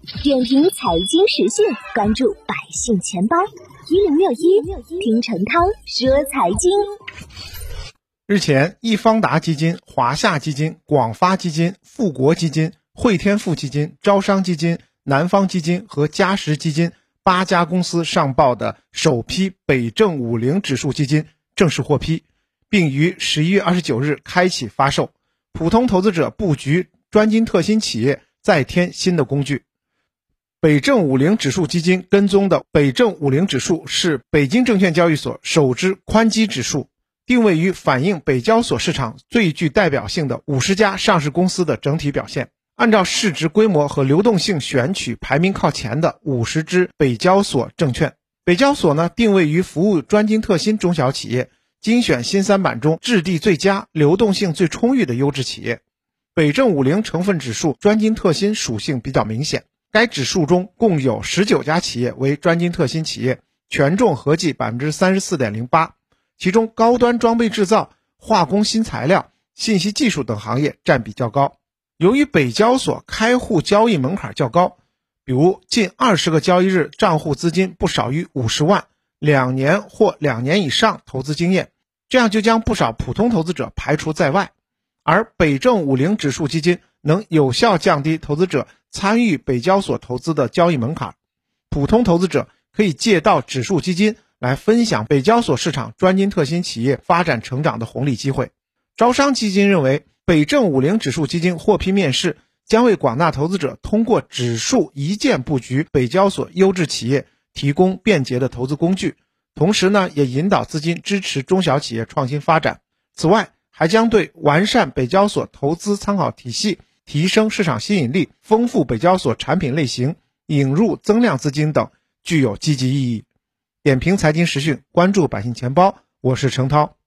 点评财经时讯，关注百姓钱包一零六一，听陈涛说财经。日前，易方达基金、华夏基金、广发基金、富国基金、汇添富基金、招商基金、南方基金和嘉实基金八家公司上报的首批北证五零指数基金正式获批，并于十一月二十九日开启发售。普通投资者布局专精特新企业，再添新的工具。北证五零指数基金跟踪的北证五零指数是北京证券交易所首支宽基指数，定位于反映北交所市场最具代表性的五十家上市公司的整体表现。按照市值规模和流动性选取排名靠前的五十只北交所证券。北交所呢，定位于服务专精特新中小企业，精选新三板中质地最佳、流动性最充裕的优质企业。北证五零成分指数专精特新属性比较明显。该指数中共有十九家企业为专精特新企业，权重合计百分之三十四点零八，其中高端装备制造、化工新材料、信息技术等行业占比较高。由于北交所开户交易门槛较高，比如近二十个交易日账户资金不少于五十万，两年或两年以上投资经验，这样就将不少普通投资者排除在外。而北证五零指数基金能有效降低投资者。参与北交所投资的交易门槛，普通投资者可以借到指数基金来分享北交所市场专精特新企业发展成长的红利机会。招商基金认为，北证五零指数基金获批面世，将为广大投资者通过指数一键布局北交所优质企业提供便捷的投资工具，同时呢，也引导资金支持中小企业创新发展。此外，还将对完善北交所投资参考体系。提升市场吸引力、丰富北交所产品类型、引入增量资金等具有积极意义。点评财经时讯，关注百姓钱包，我是程涛。